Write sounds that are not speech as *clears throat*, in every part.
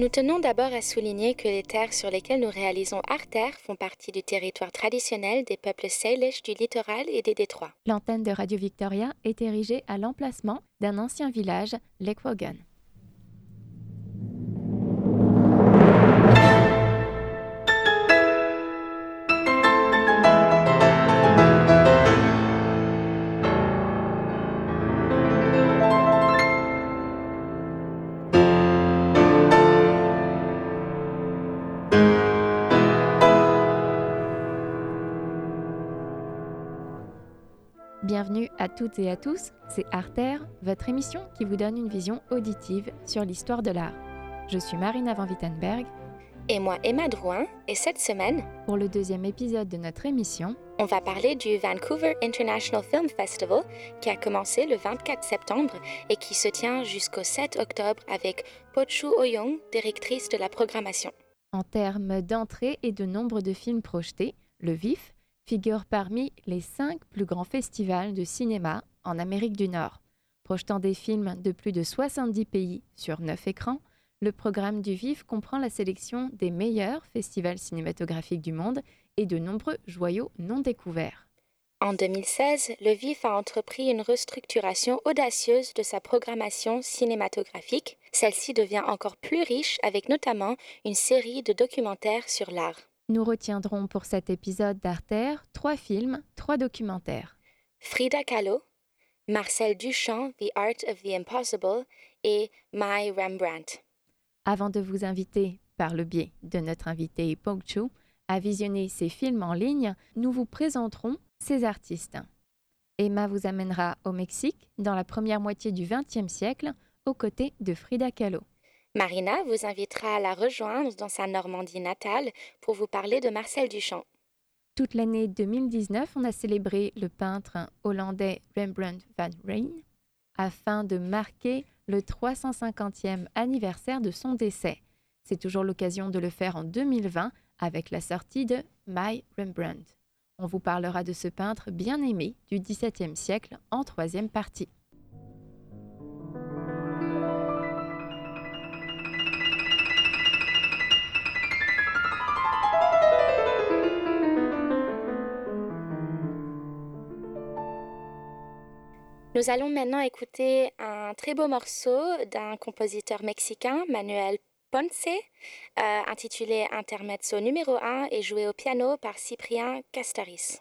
Nous tenons d'abord à souligner que les terres sur lesquelles nous réalisons Arter font partie du territoire traditionnel des peuples Salish du littoral et des détroits. L'antenne de Radio Victoria est érigée à l'emplacement d'un ancien village, Lekwogan. Toutes et à tous, c'est Arter, votre émission qui vous donne une vision auditive sur l'histoire de l'art. Je suis Marina Van Wittenberg. Et moi, Emma Drouin, et cette semaine, pour le deuxième épisode de notre émission, on va parler du Vancouver International Film Festival qui a commencé le 24 septembre et qui se tient jusqu'au 7 octobre avec Pochu Oyong, directrice de la programmation. En termes d'entrée et de nombre de films projetés, le VIF, figure parmi les cinq plus grands festivals de cinéma en Amérique du Nord. Projetant des films de plus de 70 pays sur 9 écrans, le programme du VIF comprend la sélection des meilleurs festivals cinématographiques du monde et de nombreux joyaux non découverts. En 2016, le VIF a entrepris une restructuration audacieuse de sa programmation cinématographique. Celle-ci devient encore plus riche avec notamment une série de documentaires sur l'art. Nous retiendrons pour cet épisode d'Arter trois films, trois documentaires. Frida Kahlo, Marcel Duchamp, The Art of the Impossible et My Rembrandt. Avant de vous inviter, par le biais de notre invité Chu, à visionner ces films en ligne, nous vous présenterons ces artistes. Emma vous amènera au Mexique dans la première moitié du XXe siècle aux côtés de Frida Kahlo. Marina vous invitera à la rejoindre dans sa Normandie natale pour vous parler de Marcel Duchamp. Toute l'année 2019, on a célébré le peintre hollandais Rembrandt van Rijn afin de marquer le 350e anniversaire de son décès. C'est toujours l'occasion de le faire en 2020 avec la sortie de My Rembrandt. On vous parlera de ce peintre bien aimé du XVIIe siècle en troisième partie. Nous allons maintenant écouter un très beau morceau d'un compositeur mexicain, Manuel Ponce, euh, intitulé Intermezzo numéro 1 et joué au piano par Cyprien Castaris.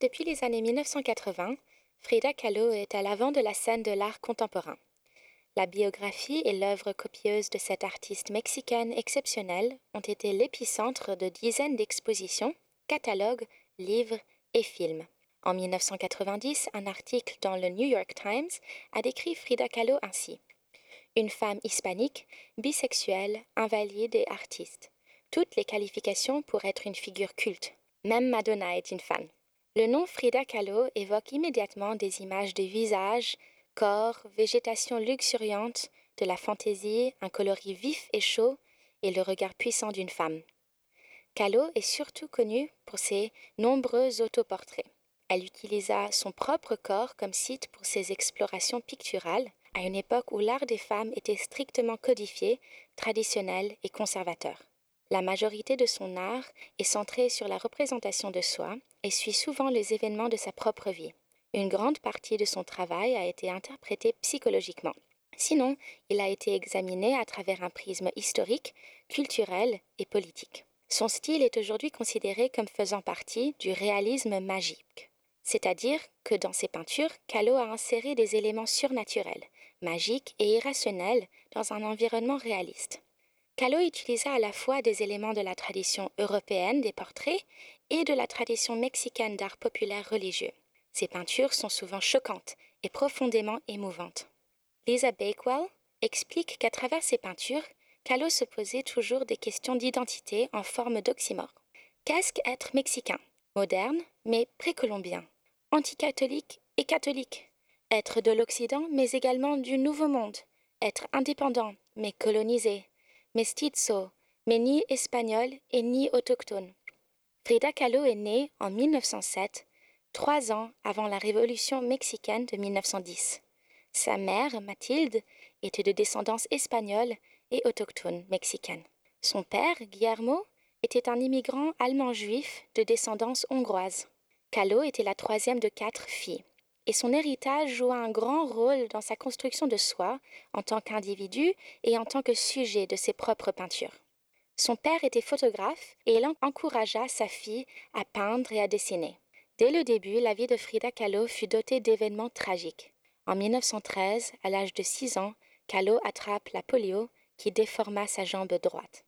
Depuis les années 1980, Frida Kahlo est à l'avant de la scène de l'art contemporain. La biographie et l'œuvre copieuse de cette artiste mexicaine exceptionnelle ont été l'épicentre de dizaines d'expositions, catalogues, livres et films. En 1990, un article dans le New York Times a décrit Frida Kahlo ainsi. Une femme hispanique, bisexuelle, invalide et artiste. Toutes les qualifications pour être une figure culte. Même Madonna est une fan. Le nom Frida Kahlo évoque immédiatement des images de visages, corps, végétation luxuriante, de la fantaisie, un coloris vif et chaud et le regard puissant d'une femme. Kahlo est surtout connue pour ses nombreux autoportraits. Elle utilisa son propre corps comme site pour ses explorations picturales, à une époque où l'art des femmes était strictement codifié, traditionnel et conservateur. La majorité de son art est centrée sur la représentation de soi et suit souvent les événements de sa propre vie. Une grande partie de son travail a été interprétée psychologiquement. Sinon, il a été examiné à travers un prisme historique, culturel et politique. Son style est aujourd'hui considéré comme faisant partie du réalisme magique c'est-à-dire que dans ses peintures, Kahlo a inséré des éléments surnaturels, magiques et irrationnels dans un environnement réaliste. Kahlo utilisa à la fois des éléments de la tradition européenne des portraits et de la tradition mexicaine d'art populaire religieux. Ses peintures sont souvent choquantes et profondément émouvantes. Lisa Bakewell explique qu'à travers ses peintures, Kahlo se posait toujours des questions d'identité en forme d'oxymore. Qu'est-ce qu'être mexicain Moderne, mais précolombien anticatholique et catholique, être de l'Occident mais également du Nouveau Monde, être indépendant mais colonisé, mestizo, mais ni espagnol et ni autochtone. Frida Kahlo est née en 1907, trois ans avant la révolution mexicaine de 1910. Sa mère, Mathilde, était de descendance espagnole et autochtone mexicaine. Son père, Guillermo, était un immigrant allemand juif de descendance hongroise. Kahlo était la troisième de quatre filles, et son héritage joua un grand rôle dans sa construction de soi en tant qu'individu et en tant que sujet de ses propres peintures. Son père était photographe et il encouragea sa fille à peindre et à dessiner. Dès le début, la vie de Frida Kahlo fut dotée d'événements tragiques. En 1913, à l'âge de 6 ans, Kahlo attrape la polio qui déforma sa jambe droite.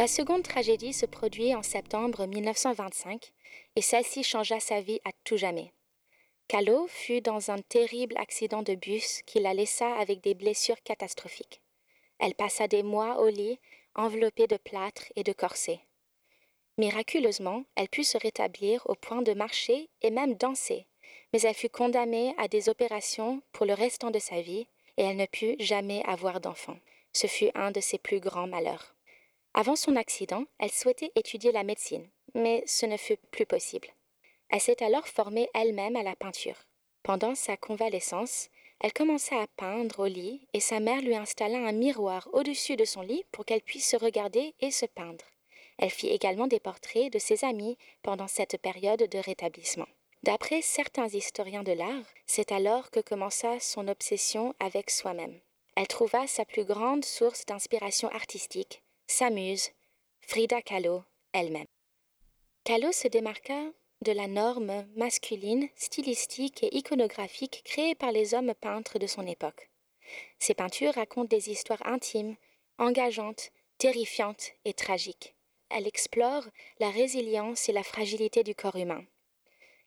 La seconde tragédie se produit en septembre 1925 et celle-ci changea sa vie à tout jamais. Kahlo fut dans un terrible accident de bus qui la laissa avec des blessures catastrophiques. Elle passa des mois au lit, enveloppée de plâtre et de corsets. Miraculeusement, elle put se rétablir au point de marcher et même danser, mais elle fut condamnée à des opérations pour le restant de sa vie et elle ne put jamais avoir d'enfant. Ce fut un de ses plus grands malheurs. Avant son accident, elle souhaitait étudier la médecine, mais ce ne fut plus possible. Elle s'est alors formée elle-même à la peinture. Pendant sa convalescence, elle commença à peindre au lit et sa mère lui installa un miroir au-dessus de son lit pour qu'elle puisse se regarder et se peindre. Elle fit également des portraits de ses amis pendant cette période de rétablissement. D'après certains historiens de l'art, c'est alors que commença son obsession avec soi-même. Elle trouva sa plus grande source d'inspiration artistique s'amuse, Frida Kahlo elle-même. Kahlo se démarqua de la norme masculine, stylistique et iconographique créée par les hommes peintres de son époque. Ses peintures racontent des histoires intimes, engageantes, terrifiantes et tragiques. Elle explore la résilience et la fragilité du corps humain.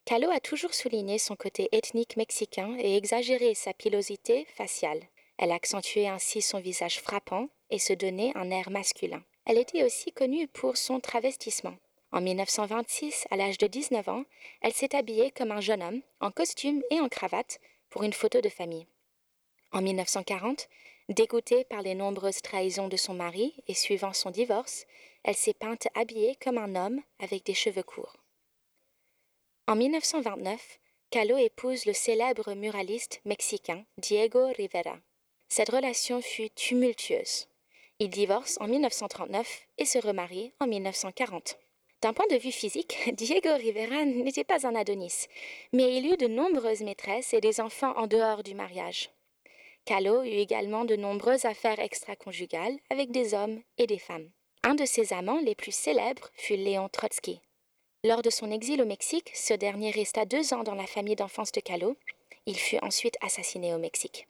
Kahlo a toujours souligné son côté ethnique mexicain et exagéré sa pilosité faciale. Elle accentuait ainsi son visage frappant et se donnait un air masculin. Elle était aussi connue pour son travestissement. En 1926, à l'âge de 19 ans, elle s'est habillée comme un jeune homme, en costume et en cravate, pour une photo de famille. En 1940, dégoûtée par les nombreuses trahisons de son mari et suivant son divorce, elle s'est peinte habillée comme un homme avec des cheveux courts. En 1929, Kahlo épouse le célèbre muraliste mexicain Diego Rivera. Cette relation fut tumultueuse. Il divorce en 1939 et se remarie en 1940. D'un point de vue physique, *laughs* Diego Rivera n'était pas un Adonis, mais il eut de nombreuses maîtresses et des enfants en dehors du mariage. Kahlo eut également de nombreuses affaires extra-conjugales avec des hommes et des femmes. Un de ses amants les plus célèbres fut Léon Trotsky. Lors de son exil au Mexique, ce dernier resta deux ans dans la famille d'enfance de Kahlo. Il fut ensuite assassiné au Mexique.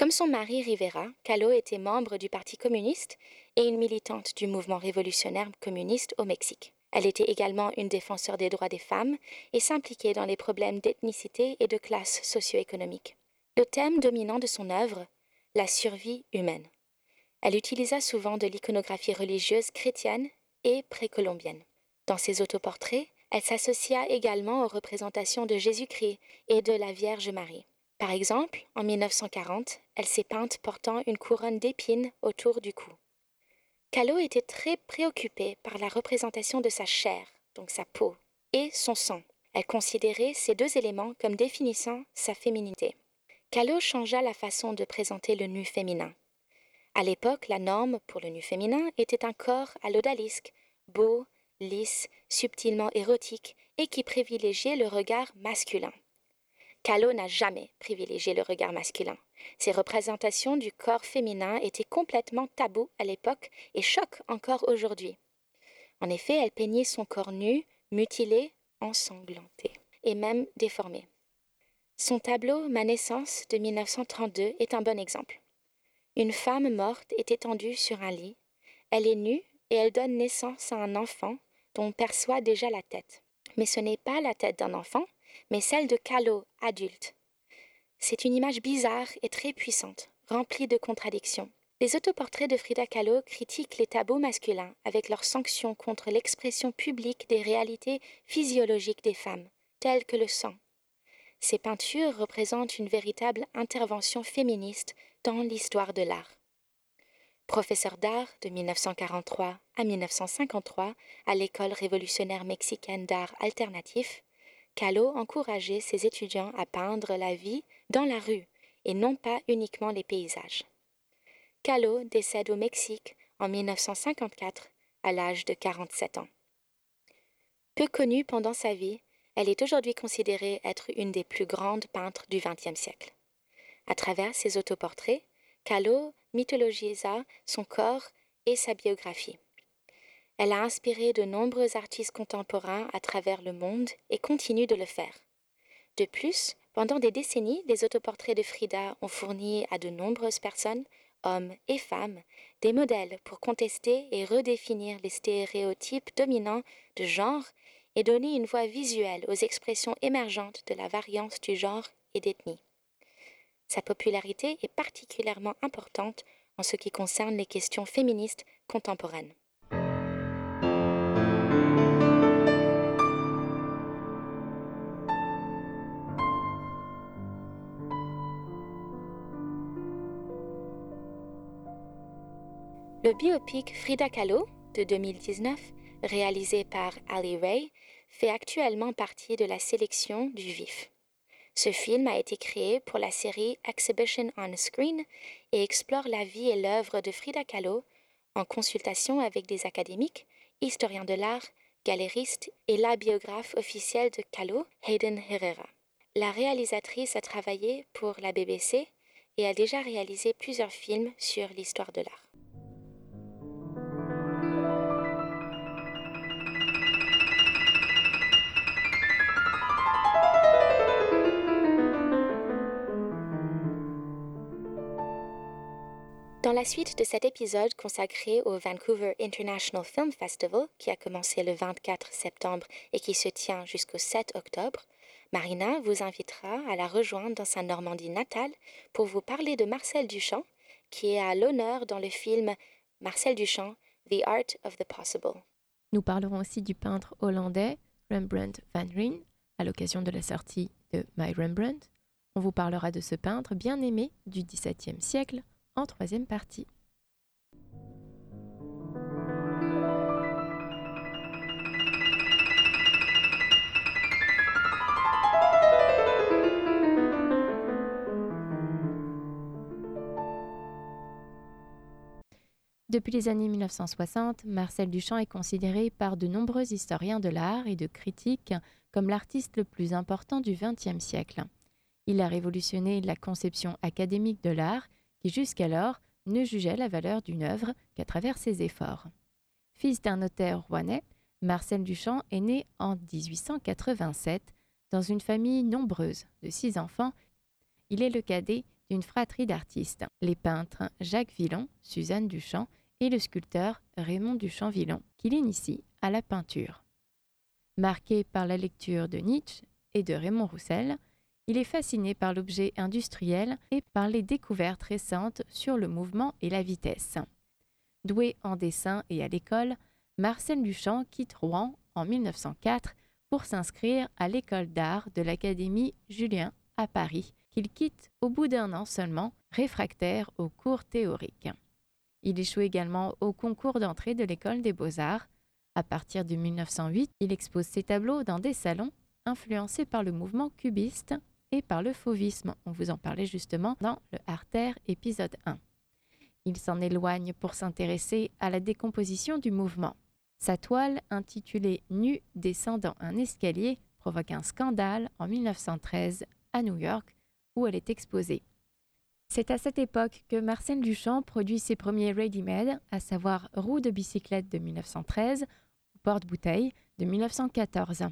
Comme son mari Rivera, Kahlo était membre du Parti communiste et une militante du mouvement révolutionnaire communiste au Mexique. Elle était également une défenseur des droits des femmes et s'impliquait dans les problèmes d'ethnicité et de classe socio-économique. Le thème dominant de son œuvre, la survie humaine. Elle utilisa souvent de l'iconographie religieuse chrétienne et précolombienne. Dans ses autoportraits, elle s'associa également aux représentations de Jésus-Christ et de la Vierge Marie. Par exemple, en 1940, elle s'est peinte portant une couronne d'épines autour du cou. Kahlo était très préoccupée par la représentation de sa chair, donc sa peau, et son sang. Elle considérait ces deux éléments comme définissant sa féminité. Kahlo changea la façon de présenter le nu féminin. À l'époque, la norme pour le nu féminin était un corps à l'odalisque, beau, lisse, subtilement érotique et qui privilégiait le regard masculin. Kahlo n'a jamais privilégié le regard masculin. Ses représentations du corps féminin étaient complètement tabous à l'époque et choquent encore aujourd'hui. En effet, elle peignait son corps nu, mutilé, ensanglanté et même déformé. Son tableau Ma naissance de 1932 est un bon exemple. Une femme morte est étendue sur un lit. Elle est nue et elle donne naissance à un enfant dont on perçoit déjà la tête. Mais ce n'est pas la tête d'un enfant, mais celle de Kahlo, adulte. C'est une image bizarre et très puissante, remplie de contradictions. Les autoportraits de Frida Kahlo critiquent les tabous masculins avec leurs sanctions contre l'expression publique des réalités physiologiques des femmes, telles que le sang. Ces peintures représentent une véritable intervention féministe dans l'histoire de l'art. Professeur d'art de 1943 à 1953 à l'école révolutionnaire mexicaine d'art alternatif, Kahlo encourageait ses étudiants à peindre la vie dans la rue et non pas uniquement les paysages. Kahlo décède au Mexique en 1954 à l'âge de 47 ans. Peu connue pendant sa vie, elle est aujourd'hui considérée être une des plus grandes peintres du XXe siècle. À travers ses autoportraits, Kahlo mythologisa son corps et sa biographie. Elle a inspiré de nombreux artistes contemporains à travers le monde et continue de le faire. De plus, pendant des décennies, les autoportraits de Frida ont fourni à de nombreuses personnes, hommes et femmes, des modèles pour contester et redéfinir les stéréotypes dominants de genre et donner une voix visuelle aux expressions émergentes de la variance du genre et d'ethnie. Sa popularité est particulièrement importante en ce qui concerne les questions féministes contemporaines. Le biopic Frida Kahlo de 2019, réalisé par Ali Ray, fait actuellement partie de la sélection du VIF. Ce film a été créé pour la série Exhibition on Screen et explore la vie et l'œuvre de Frida Kahlo en consultation avec des académiques, historiens de l'art, galéristes et la biographe officielle de Kahlo, Hayden Herrera. La réalisatrice a travaillé pour la BBC et a déjà réalisé plusieurs films sur l'histoire de l'art. Dans la suite de cet épisode consacré au Vancouver International Film Festival, qui a commencé le 24 septembre et qui se tient jusqu'au 7 octobre, Marina vous invitera à la rejoindre dans sa Normandie natale pour vous parler de Marcel Duchamp, qui est à l'honneur dans le film Marcel Duchamp, The Art of the Possible. Nous parlerons aussi du peintre hollandais Rembrandt van Rijn à l'occasion de la sortie de My Rembrandt. On vous parlera de ce peintre bien aimé du XVIIe siècle troisième partie. Depuis les années 1960, Marcel Duchamp est considéré par de nombreux historiens de l'art et de critiques comme l'artiste le plus important du XXe siècle. Il a révolutionné la conception académique de l'art qui jusqu'alors ne jugeait la valeur d'une œuvre qu'à travers ses efforts. Fils d'un notaire rouennais, Marcel Duchamp est né en 1887 dans une famille nombreuse de six enfants. Il est le cadet d'une fratrie d'artistes, les peintres Jacques Villon, Suzanne Duchamp et le sculpteur Raymond Duchamp-Villon, qui l'initie à la peinture. Marqué par la lecture de Nietzsche et de Raymond Roussel, il est fasciné par l'objet industriel et par les découvertes récentes sur le mouvement et la vitesse. Doué en dessin et à l'école, Marcel Duchamp quitte Rouen en 1904 pour s'inscrire à l'école d'art de l'Académie Julien à Paris, qu'il quitte au bout d'un an seulement, réfractaire aux cours théoriques. Il échoue également au concours d'entrée de l'école des beaux-arts. À partir de 1908, il expose ses tableaux dans des salons influencés par le mouvement cubiste et par le fauvisme. On vous en parlait justement dans le Artère épisode 1. Il s'en éloigne pour s'intéresser à la décomposition du mouvement. Sa toile, intitulée Nu descendant un escalier, provoque un scandale en 1913 à New York, où elle est exposée. C'est à cette époque que Marcel Duchamp produit ses premiers ready-made, à savoir roues de bicyclette de 1913 ou porte-bouteille de 1914.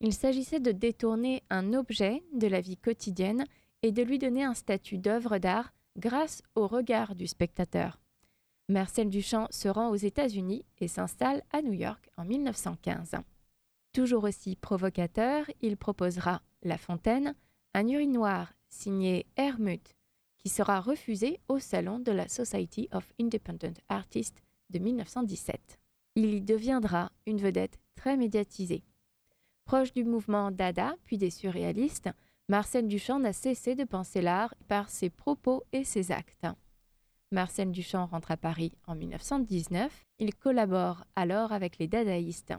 Il s'agissait de détourner un objet de la vie quotidienne et de lui donner un statut d'œuvre d'art grâce au regard du spectateur. Marcel Duchamp se rend aux États-Unis et s'installe à New York en 1915. Toujours aussi provocateur, il proposera La Fontaine, un urinoir signé Hermut, qui sera refusé au salon de la Society of Independent Artists de 1917. Il y deviendra une vedette très médiatisée. Proche du mouvement Dada, puis des surréalistes, Marcel Duchamp n'a cessé de penser l'art par ses propos et ses actes. Marcel Duchamp rentre à Paris en 1919. Il collabore alors avec les dadaïstes.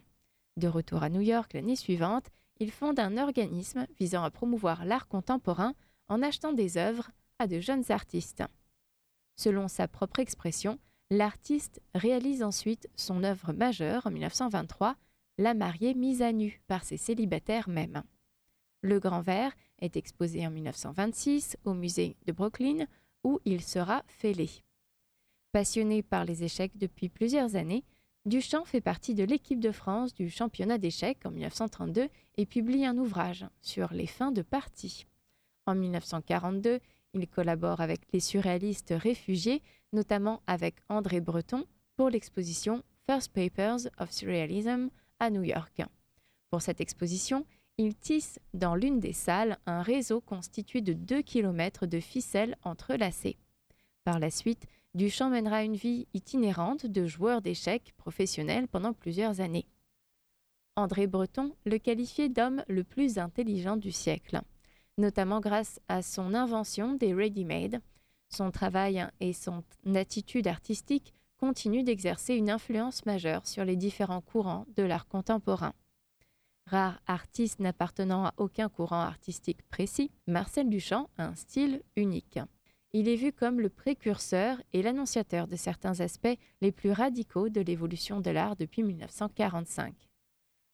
De retour à New York l'année suivante, il fonde un organisme visant à promouvoir l'art contemporain en achetant des œuvres à de jeunes artistes. Selon sa propre expression, l'artiste réalise ensuite son œuvre majeure en 1923, la mariée mise à nu par ses célibataires mêmes. Le Grand Verre est exposé en 1926 au musée de Brooklyn où il sera fêlé. Passionné par les échecs depuis plusieurs années, Duchamp fait partie de l'équipe de France du championnat d'échecs en 1932 et publie un ouvrage sur les fins de partie. En 1942, il collabore avec les surréalistes réfugiés, notamment avec André Breton, pour l'exposition First Papers of Surrealism à New York. Pour cette exposition, il tisse dans l'une des salles un réseau constitué de 2 km de ficelles entrelacées. Par la suite, Duchamp mènera une vie itinérante de joueur d'échecs professionnel pendant plusieurs années. André Breton le qualifiait d'homme le plus intelligent du siècle, notamment grâce à son invention des ready-made. Son travail et son attitude artistique continue d'exercer une influence majeure sur les différents courants de l'art contemporain. Rare artiste n'appartenant à aucun courant artistique précis, Marcel Duchamp a un style unique. Il est vu comme le précurseur et l'annonciateur de certains aspects les plus radicaux de l'évolution de l'art depuis 1945.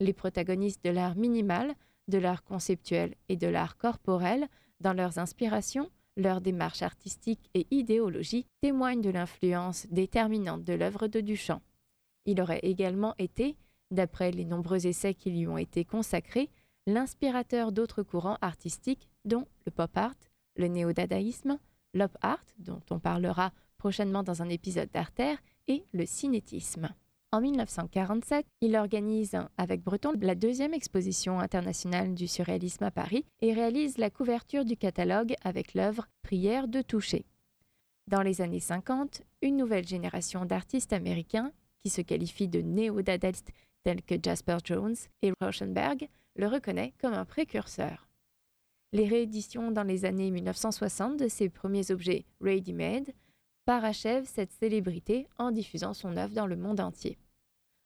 Les protagonistes de l'art minimal, de l'art conceptuel et de l'art corporel, dans leurs inspirations, leur démarche artistique et idéologie témoignent de l'influence déterminante de l'œuvre de Duchamp. Il aurait également été, d'après les nombreux essais qui lui ont été consacrés, l'inspirateur d'autres courants artistiques dont le pop art, le néo-dadaïsme, l'op art, dont on parlera prochainement dans un épisode d'Artère, et le cinétisme. En 1947, il organise avec Breton la deuxième exposition internationale du surréalisme à Paris et réalise la couverture du catalogue avec l'œuvre Prière de toucher. Dans les années 50, une nouvelle génération d'artistes américains, qui se qualifient de néo-dadaïstes tels que Jasper Jones et Rauschenberg, le reconnaît comme un précurseur. Les rééditions dans les années 1960 de ses premiers objets ready-made parachève cette célébrité en diffusant son œuvre dans le monde entier.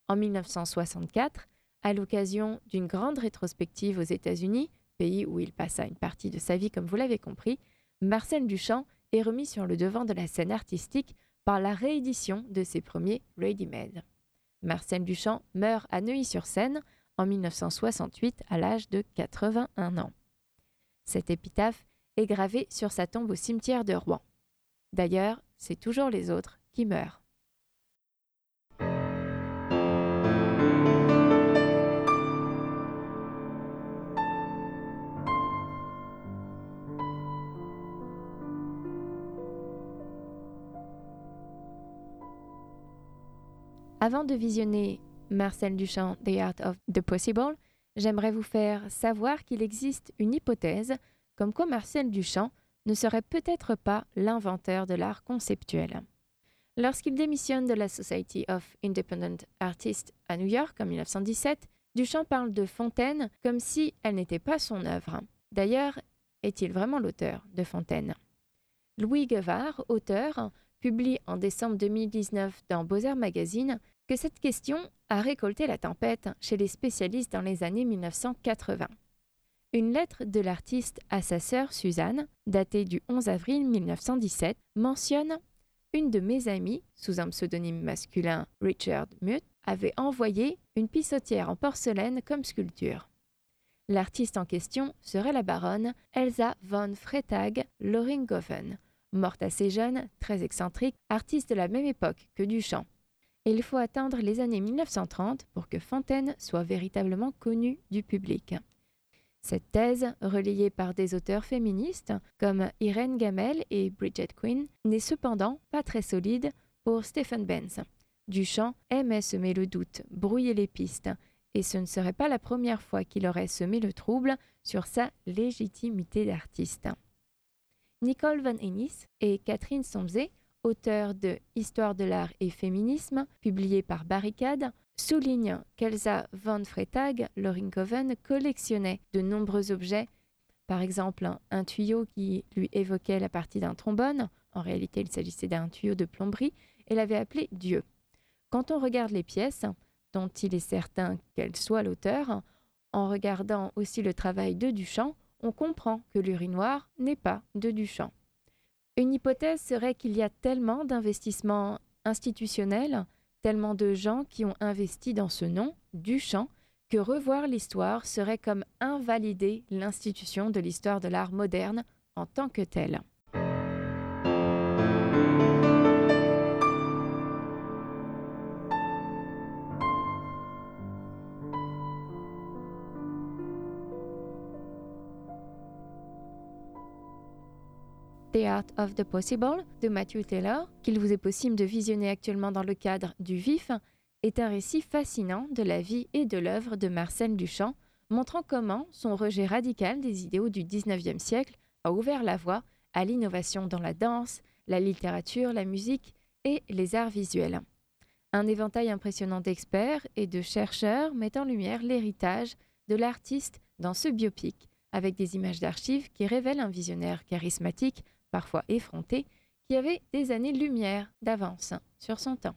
En 1964, à l'occasion d'une grande rétrospective aux États-Unis, pays où il passa une partie de sa vie comme vous l'avez compris, Marcel Duchamp est remis sur le devant de la scène artistique par la réédition de ses premiers ready-made. Marcel Duchamp meurt à Neuilly-sur-Seine en 1968 à l'âge de 81 ans. Cette épitaphe est gravé sur sa tombe au cimetière de Rouen. D'ailleurs, c'est toujours les autres qui meurent. Avant de visionner Marcel Duchamp, The Art of the Possible, j'aimerais vous faire savoir qu'il existe une hypothèse comme quoi Marcel Duchamp ne serait peut-être pas l'inventeur de l'art conceptuel. Lorsqu'il démissionne de la Society of Independent Artists à New York en 1917, Duchamp parle de Fontaine comme si elle n'était pas son œuvre. D'ailleurs, est-il vraiment l'auteur de Fontaine? Louis Guevard, auteur, publie en décembre 2019 dans Beaux-Arts Magazine que cette question a récolté la tempête chez les spécialistes dans les années 1980. Une lettre de l'artiste à sa sœur Suzanne, datée du 11 avril 1917, mentionne Une de mes amies, sous un pseudonyme masculin Richard Muth, avait envoyé une pissotière en porcelaine comme sculpture. L'artiste en question serait la baronne Elsa von Freytag Loringhoven, morte assez jeune, très excentrique, artiste de la même époque que Duchamp. Et il faut attendre les années 1930 pour que Fontaine soit véritablement connue du public. Cette thèse, relayée par des auteurs féministes comme Irene Gamel et Bridget Quinn, n'est cependant pas très solide pour Stephen Benz. Duchamp aimait semer le doute, brouiller les pistes, et ce ne serait pas la première fois qu'il aurait semé le trouble sur sa légitimité d'artiste. Nicole Van Ennis et Catherine Somzé, auteurs de Histoire de l'art et féminisme, publié par Barricade, soulignent qu'Elsa von Freytag, Loringhoven, collectionnait de nombreux objets, par exemple un tuyau qui lui évoquait la partie d'un trombone, en réalité il s'agissait d'un tuyau de plomberie, et l'avait appelé Dieu. Quand on regarde les pièces, dont il est certain qu'elle soit l'auteur, en regardant aussi le travail de Duchamp, on comprend que l'urinoir n'est pas de Duchamp. Une hypothèse serait qu'il y a tellement d'investissements institutionnels, tellement de gens qui ont investi dans ce nom, Duchamp, que revoir l'histoire serait comme invalider l'institution de l'histoire de l'art moderne en tant que telle. The Art of the Possible de Matthew Taylor, qu'il vous est possible de visionner actuellement dans le cadre du VIF, est un récit fascinant de la vie et de l'œuvre de Marcel Duchamp, montrant comment son rejet radical des idéaux du XIXe siècle a ouvert la voie à l'innovation dans la danse, la littérature, la musique et les arts visuels. Un éventail impressionnant d'experts et de chercheurs met en lumière l'héritage de l'artiste dans ce biopic, avec des images d'archives qui révèlent un visionnaire charismatique parfois effronté, qui avait des années-lumière d'avance sur son temps.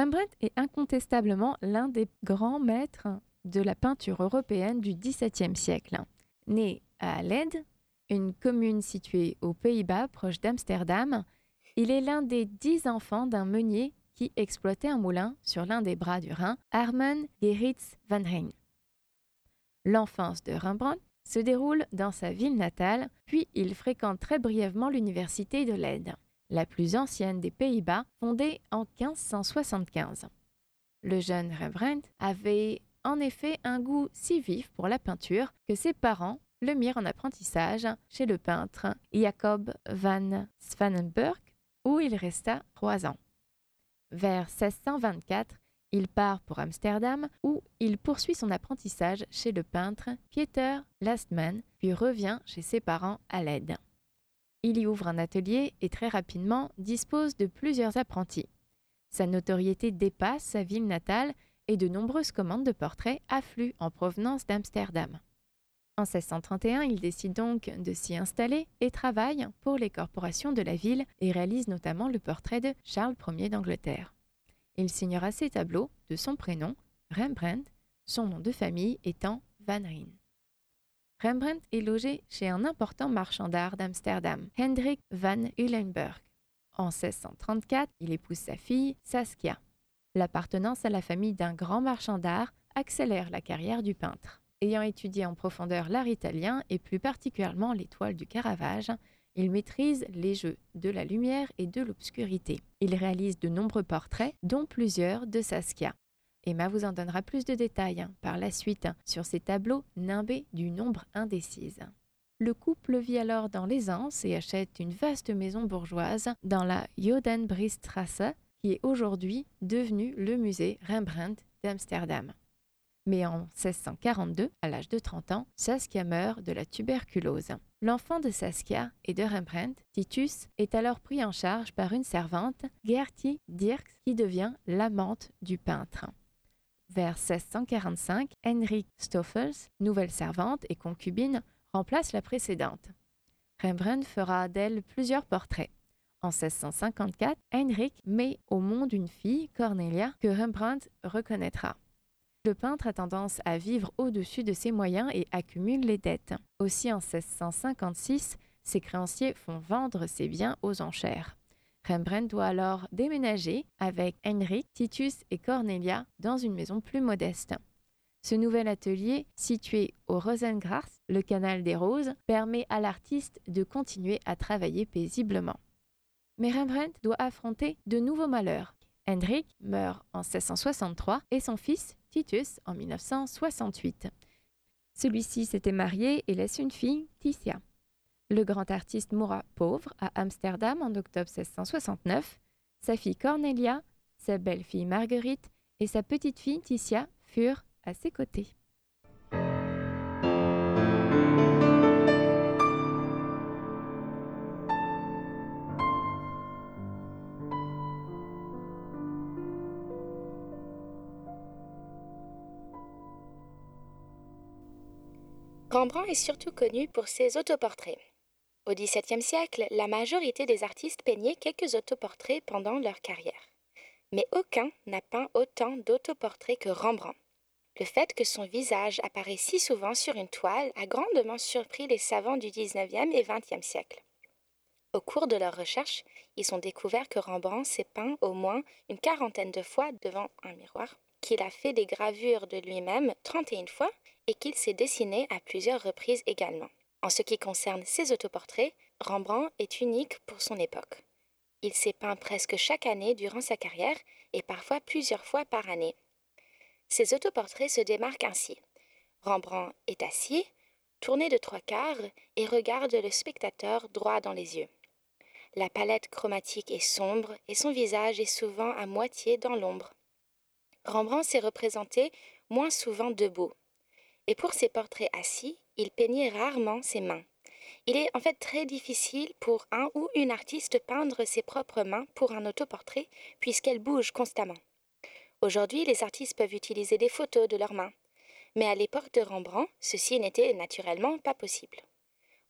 Rembrandt est incontestablement l'un des grands maîtres de la peinture européenne du XVIIe siècle. Né à Leyde, une commune située aux Pays-Bas proche d'Amsterdam, il est l'un des dix enfants d'un meunier qui exploitait un moulin sur l'un des bras du Rhin, Armen Geritz van Rijn. L'enfance de Rembrandt se déroule dans sa ville natale, puis il fréquente très brièvement l'université de Leyde la plus ancienne des Pays-Bas, fondée en 1575. Le jeune Rembrandt avait en effet un goût si vif pour la peinture que ses parents le mirent en apprentissage chez le peintre Jacob van Svanenburg, où il resta trois ans. Vers 1624, il part pour Amsterdam où il poursuit son apprentissage chez le peintre Pieter Lastman, puis revient chez ses parents à l'aide. Il y ouvre un atelier et très rapidement dispose de plusieurs apprentis. Sa notoriété dépasse sa ville natale et de nombreuses commandes de portraits affluent en provenance d'Amsterdam. En 1631, il décide donc de s'y installer et travaille pour les corporations de la ville et réalise notamment le portrait de Charles Ier d'Angleterre. Il signera ses tableaux de son prénom, Rembrandt, son nom de famille étant Van Rijn. Rembrandt est logé chez un important marchand d'art d'Amsterdam, Hendrik van Ulenburg. En 1634, il épouse sa fille, Saskia. L'appartenance à la famille d'un grand marchand d'art accélère la carrière du peintre. Ayant étudié en profondeur l'art italien et plus particulièrement les toiles du Caravage, il maîtrise les jeux de la lumière et de l'obscurité. Il réalise de nombreux portraits, dont plusieurs de Saskia. Emma vous en donnera plus de détails hein, par la suite sur ces tableaux nimbés du nombre indécise. Le couple vit alors dans l'aisance et achète une vaste maison bourgeoise dans la Jodenbriestrasse, qui est aujourd'hui devenue le musée Rembrandt d'Amsterdam. Mais en 1642, à l'âge de 30 ans, Saskia meurt de la tuberculose. L'enfant de Saskia et de Rembrandt, Titus, est alors pris en charge par une servante, Gertie Dirks, qui devient l'amante du peintre. Vers 1645, Henrik Stoffels, nouvelle servante et concubine, remplace la précédente. Rembrandt fera d'elle plusieurs portraits. En 1654, Heinrich met au monde une fille, Cornelia, que Rembrandt reconnaîtra. Le peintre a tendance à vivre au-dessus de ses moyens et accumule les dettes. Aussi en 1656, ses créanciers font vendre ses biens aux enchères. Rembrandt doit alors déménager avec Heinrich, Titus et Cornelia dans une maison plus modeste. Ce nouvel atelier, situé au Rosengras, le canal des Roses, permet à l'artiste de continuer à travailler paisiblement. Mais Rembrandt doit affronter de nouveaux malheurs. Hendrik meurt en 1663 et son fils Titus en 1968. Celui-ci s'était marié et laisse une fille, Ticia. Le grand artiste mourra pauvre à Amsterdam en octobre 1669. Sa fille Cornelia, sa belle-fille Marguerite et sa petite-fille Ticia furent à ses côtés. Rembrandt est surtout connu pour ses autoportraits. Au XVIIe siècle, la majorité des artistes peignaient quelques autoportraits pendant leur carrière. Mais aucun n'a peint autant d'autoportraits que Rembrandt. Le fait que son visage apparaît si souvent sur une toile a grandement surpris les savants du XIXe et XXe siècle. Au cours de leurs recherches, ils ont découvert que Rembrandt s'est peint au moins une quarantaine de fois devant un miroir, qu'il a fait des gravures de lui-même 31 fois et qu'il s'est dessiné à plusieurs reprises également. En ce qui concerne ses autoportraits, Rembrandt est unique pour son époque. Il s'est peint presque chaque année durant sa carrière et parfois plusieurs fois par année. Ses autoportraits se démarquent ainsi. Rembrandt est assis, tourné de trois quarts et regarde le spectateur droit dans les yeux. La palette chromatique est sombre et son visage est souvent à moitié dans l'ombre. Rembrandt s'est représenté moins souvent debout et pour ses portraits assis, il peignait rarement ses mains. Il est en fait très difficile pour un ou une artiste peindre ses propres mains pour un autoportrait puisqu'elles bougent constamment. Aujourd'hui, les artistes peuvent utiliser des photos de leurs mains, mais à l'époque de Rembrandt, ceci n'était naturellement pas possible.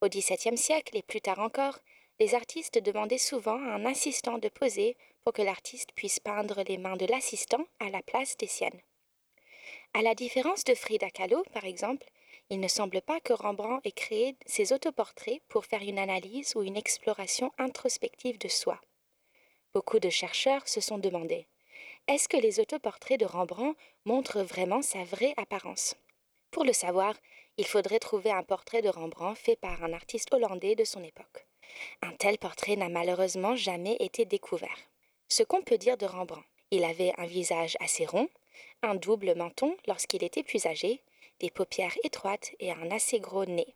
Au XVIIe siècle et plus tard encore, les artistes demandaient souvent à un assistant de poser pour que l'artiste puisse peindre les mains de l'assistant à la place des siennes. À la différence de Frida Kahlo, par exemple, il ne semble pas que Rembrandt ait créé ses autoportraits pour faire une analyse ou une exploration introspective de soi. Beaucoup de chercheurs se sont demandé est-ce que les autoportraits de Rembrandt montrent vraiment sa vraie apparence? Pour le savoir, il faudrait trouver un portrait de Rembrandt fait par un artiste hollandais de son époque. Un tel portrait n'a malheureusement jamais été découvert. Ce qu'on peut dire de Rembrandt, il avait un visage assez rond, un double menton lorsqu'il était plus âgé, des paupières étroites et un assez gros nez.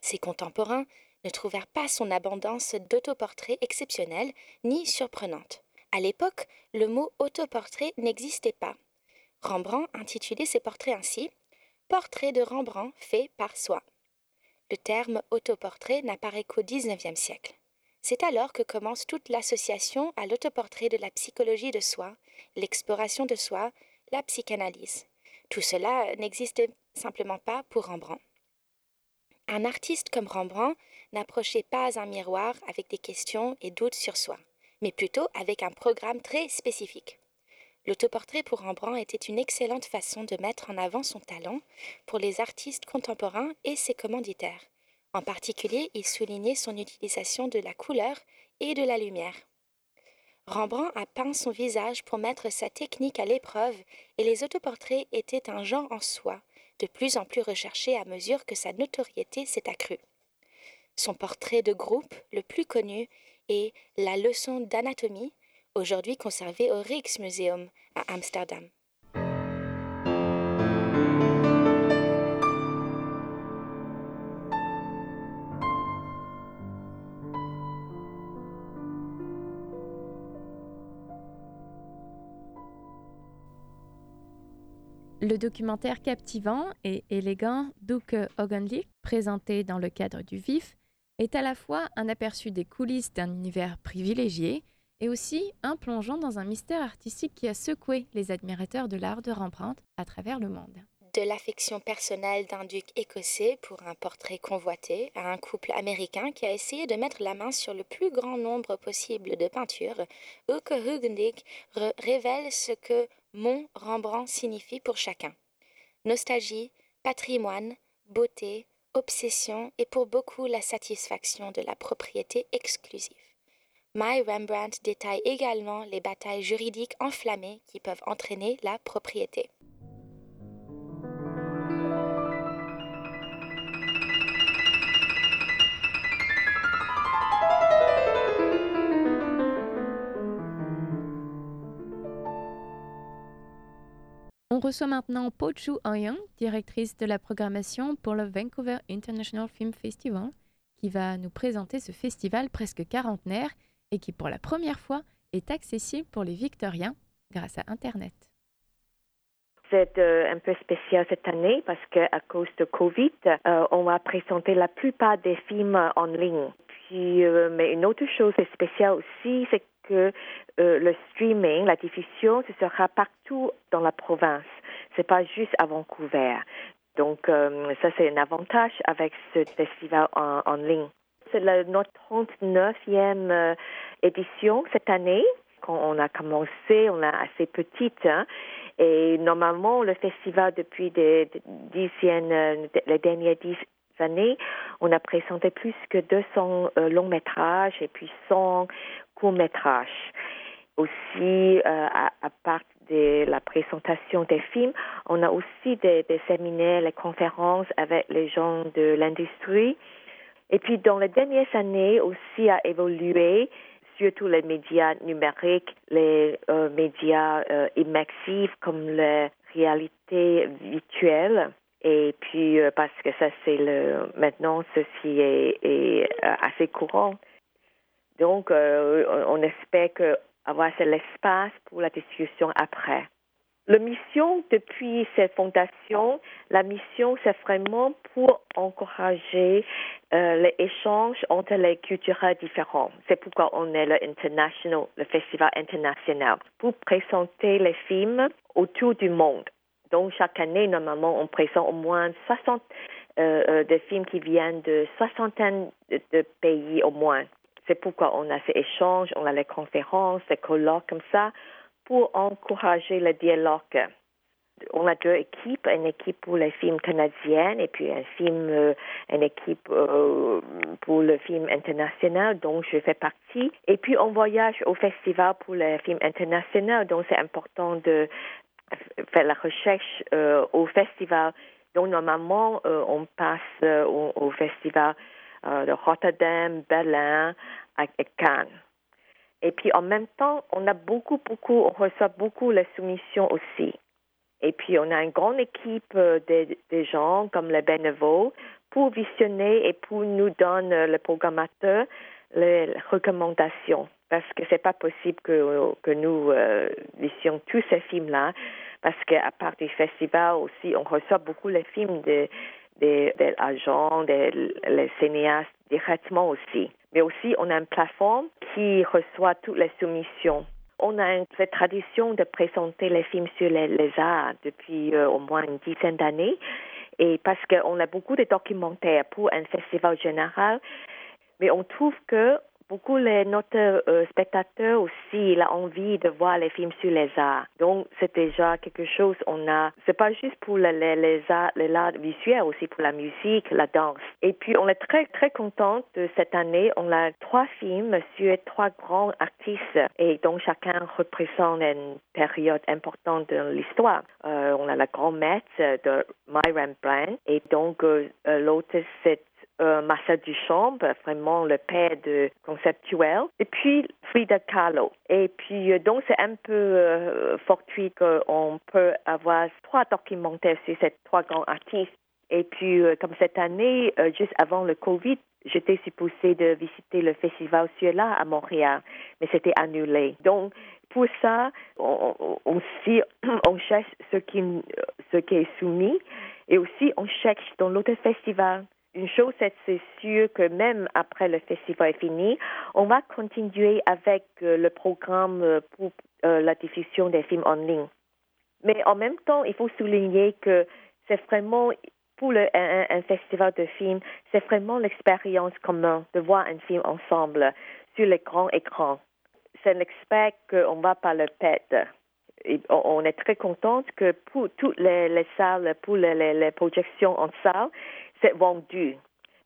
Ses contemporains ne trouvèrent pas son abondance d'autoportraits exceptionnelle ni surprenante. À l'époque, le mot autoportrait n'existait pas. Rembrandt intitulait ses portraits ainsi Portrait de Rembrandt fait par soi. Le terme autoportrait n'apparaît qu'au XIXe siècle. C'est alors que commence toute l'association à l'autoportrait de la psychologie de soi, l'exploration de soi, la psychanalyse. Tout cela n'existait simplement pas pour Rembrandt. Un artiste comme Rembrandt n'approchait pas un miroir avec des questions et doutes sur soi, mais plutôt avec un programme très spécifique. L'autoportrait pour Rembrandt était une excellente façon de mettre en avant son talent pour les artistes contemporains et ses commanditaires. En particulier, il soulignait son utilisation de la couleur et de la lumière. Rembrandt a peint son visage pour mettre sa technique à l'épreuve et les autoportraits étaient un genre en soi, de plus en plus recherché à mesure que sa notoriété s'est accrue. Son portrait de groupe le plus connu est La leçon d'anatomie aujourd'hui conservé au Rijksmuseum à Amsterdam. Le documentaire captivant et élégant Duke Ogenlik, présenté dans le cadre du VIF, est à la fois un aperçu des coulisses d'un univers privilégié et aussi un plongeon dans un mystère artistique qui a secoué les admirateurs de l'art de Rembrandt à travers le monde. De l'affection personnelle d'un duc écossais pour un portrait convoité à un couple américain qui a essayé de mettre la main sur le plus grand nombre possible de peintures, Uke Hugendick révèle ce que mon Rembrandt signifie pour chacun. Nostalgie, patrimoine, beauté, obsession et pour beaucoup la satisfaction de la propriété exclusive. My Rembrandt détaille également les batailles juridiques enflammées qui peuvent entraîner la propriété. On reçoit maintenant Po Chu directrice de la programmation pour le Vancouver International Film Festival, qui va nous présenter ce festival presque quarantenaire et qui pour la première fois est accessible pour les Victoriens grâce à Internet. C'est euh, un peu spécial cette année parce qu'à cause de Covid, euh, on va présenter la plupart des films en ligne. Euh, mais une autre chose spéciale aussi, c'est que le streaming, la diffusion, ce sera partout dans la province. C'est pas juste à Vancouver. Donc, ça, c'est un avantage avec ce festival en, ligne c'est notre 39e euh, édition cette année. Quand on a commencé, on est assez petite. Hein. et normalement, le festival, depuis des, euh, les dernières dix années, on a présenté plus que 200 euh, longs métrages et puis 100 courts métrages. Aussi, à, part de la présentation des films, on a aussi des, des séminaires, les conférences avec les gens de l'industrie et puis, dans les dernières années aussi a évolué, surtout les médias numériques, les euh, médias euh, immersifs comme la réalité virtuelle. Et puis, euh, parce que ça, c'est le, maintenant, ceci est, est assez courant. Donc, on espère que avoir l'espace pour la discussion après. La mission depuis cette fondation, la mission, c'est vraiment pour encourager euh, les entre les cultures différentes. C'est pourquoi on est le International, le Festival international, pour présenter les films autour du monde. Donc, chaque année, normalement, on présente au moins 60 euh, euh, films qui viennent de soixantaine de, pays au moins. C'est pourquoi on a ces échanges, on a les conférences, les colloques comme ça pour encourager le dialogue. On a deux équipes, une équipe pour les films canadiens et puis un film, euh, une équipe euh, pour le film international dont je fais partie. Et puis on voyage au festival pour les films internationaux, donc c'est important de faire la recherche euh, au festival. Donc normalement on passe au, au, festival de Rotterdam, Berlin et Cannes. Et puis en même temps, on a beaucoup, beaucoup, on reçoit beaucoup les soumissions aussi. Et puis on a une grande équipe euh, de, gens comme les bénévoles pour visionner et pour nous donner le programmateur les recommandations parce que c'est pas possible que, que nous euh, visions tous ces films-là parce qu'à part du festival aussi, on reçoit beaucoup les films des des, des agents, des les cinéastes directement aussi. Mais aussi, on a une plateforme qui reçoit toutes les soumissions. On a une, cette tradition de présenter les films sur les, les arts depuis euh, au moins une dizaine d'années. Et parce qu'on a beaucoup de documentaires pour un festival général, mais on trouve que beaucoup de notre euh, spectateurs aussi il a envie de voir les films sur les arts. Donc c'est déjà quelque chose. On a, c'est pas juste pour les, les, arts, les arts visuels, aussi pour la musique, la danse. Et puis on est très très content de cette année. On a trois films sur trois grands artistes et donc chacun représente une période importante de l'histoire. Euh, on a la grand maître de Myron Brand et donc euh, l'autre c'est euh, Marcel Duchamp, vraiment le père de conceptuel, et puis Frida Kahlo. Et puis, euh, donc, c'est un peu euh, fortuit qu'on peut avoir trois documentaires sur ces trois grands artistes. Et puis, euh, comme cette année, juste avant le Covid, j'étais supposée de visiter le festival là à Montréal, mais c'était annulé. Donc, pour ça, aussi, *clears throat* on cherche ce qui, ce qui est soumis et aussi on cherche dans l'autre festival une chose, c'est sûr que même après le festival est fini, on va continuer avec euh, le programme euh, pour euh, la diffusion des films en ligne. Mais en même temps, il faut souligner que c'est vraiment, pour le, un, festival de films, c'est vraiment l'expérience commune de voir un film ensemble sur les grands écrans. C'est l'expert qu'on va pas le perdre. on est très contente que pour toutes les, salles, pour les projections en salle, c'est vendu.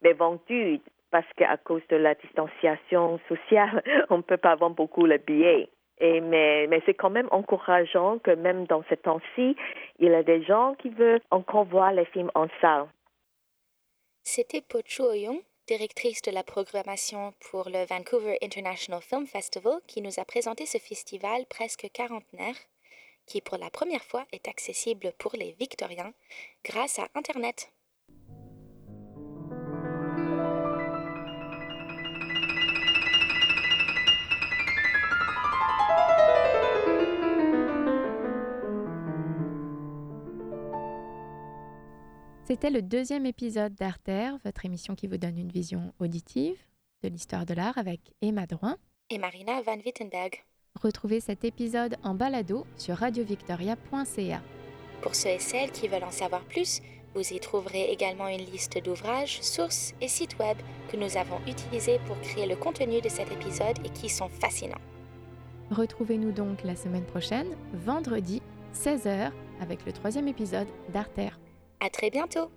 Mais vendu parce qu'à cause de la distanciation sociale, *laughs* on ne peut pas vendre beaucoup le billet. Et mais, c'est quand même encourageant que même dans ce temps-ci, il y a des gens qui veulent encore voir les films en salle. C'était Pochu Oyong, directrice de la programmation pour le Vancouver International Film Festival, qui nous a présenté ce festival presque quarantenaire, qui pour la première fois est accessible pour les Victoriens grâce à Internet. C'était le deuxième épisode d'Arter, votre émission qui vous donne une vision auditive de l'histoire de l'art avec Emma Droin et Marina Van Wittenberg. Retrouvez cet épisode en balado sur radiovictoria.ca. Pour ceux et celles qui veulent en savoir plus, vous y trouverez également une liste d'ouvrages, sources et sites web que nous avons utilisés pour créer le contenu de cet épisode et qui sont fascinants. Retrouvez-nous donc la semaine prochaine, vendredi, 16h, avec le troisième épisode d'Arter. À très bientôt